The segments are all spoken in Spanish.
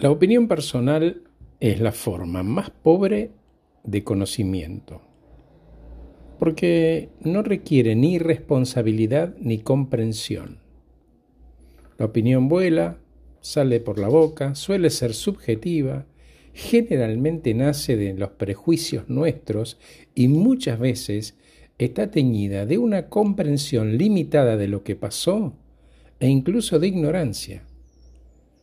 La opinión personal es la forma más pobre de conocimiento, porque no requiere ni responsabilidad ni comprensión. La opinión vuela, sale por la boca, suele ser subjetiva, generalmente nace de los prejuicios nuestros y muchas veces está teñida de una comprensión limitada de lo que pasó e incluso de ignorancia.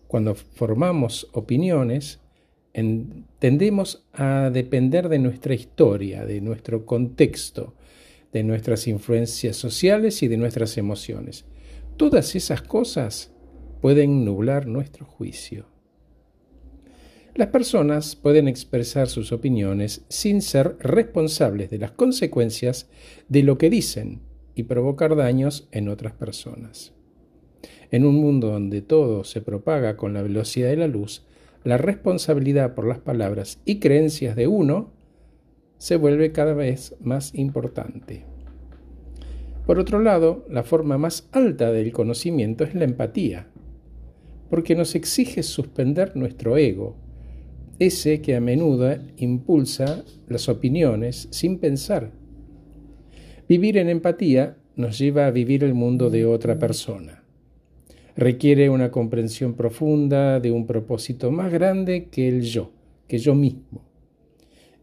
Cuando formamos opiniones, tendemos a depender de nuestra historia, de nuestro contexto, de nuestras influencias sociales y de nuestras emociones. Todas esas cosas pueden nublar nuestro juicio. Las personas pueden expresar sus opiniones sin ser responsables de las consecuencias de lo que dicen y provocar daños en otras personas. En un mundo donde todo se propaga con la velocidad de la luz, la responsabilidad por las palabras y creencias de uno se vuelve cada vez más importante. Por otro lado, la forma más alta del conocimiento es la empatía, porque nos exige suspender nuestro ego, ese que a menudo impulsa las opiniones sin pensar. Vivir en empatía nos lleva a vivir el mundo de otra persona requiere una comprensión profunda de un propósito más grande que el yo, que yo mismo.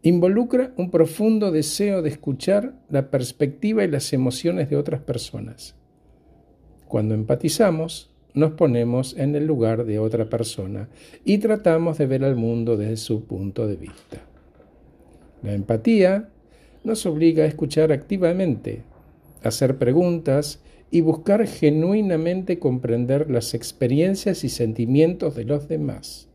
Involucra un profundo deseo de escuchar la perspectiva y las emociones de otras personas. Cuando empatizamos, nos ponemos en el lugar de otra persona y tratamos de ver al mundo desde su punto de vista. La empatía nos obliga a escuchar activamente, a hacer preguntas y buscar genuinamente comprender las experiencias y sentimientos de los demás.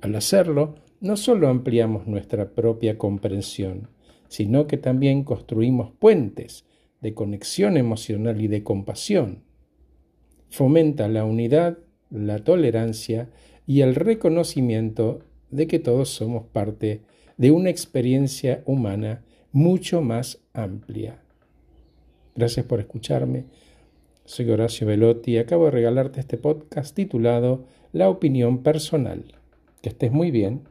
Al hacerlo, no solo ampliamos nuestra propia comprensión, sino que también construimos puentes de conexión emocional y de compasión. Fomenta la unidad, la tolerancia y el reconocimiento de que todos somos parte de una experiencia humana mucho más amplia. Gracias por escucharme. Soy Horacio Velotti y acabo de regalarte este podcast titulado La opinión personal. Que estés muy bien.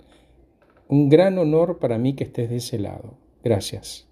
Un gran honor para mí que estés de ese lado. Gracias.